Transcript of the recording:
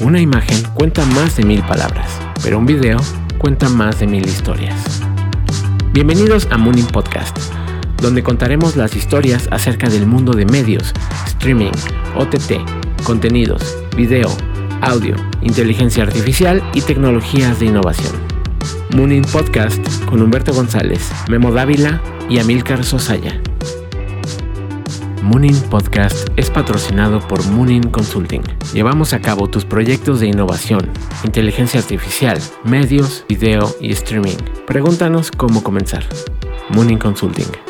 Una imagen cuenta más de mil palabras, pero un video cuenta más de mil historias. Bienvenidos a Mooning Podcast, donde contaremos las historias acerca del mundo de medios, streaming, OTT, contenidos, video, audio, inteligencia artificial y tecnologías de innovación. Mooning Podcast con Humberto González, Memo Dávila y Amilcar Sosaya. Mooning Podcast es patrocinado por Mooning Consulting. Llevamos a cabo tus proyectos de innovación, inteligencia artificial, medios, video y streaming. Pregúntanos cómo comenzar. Mooning Consulting.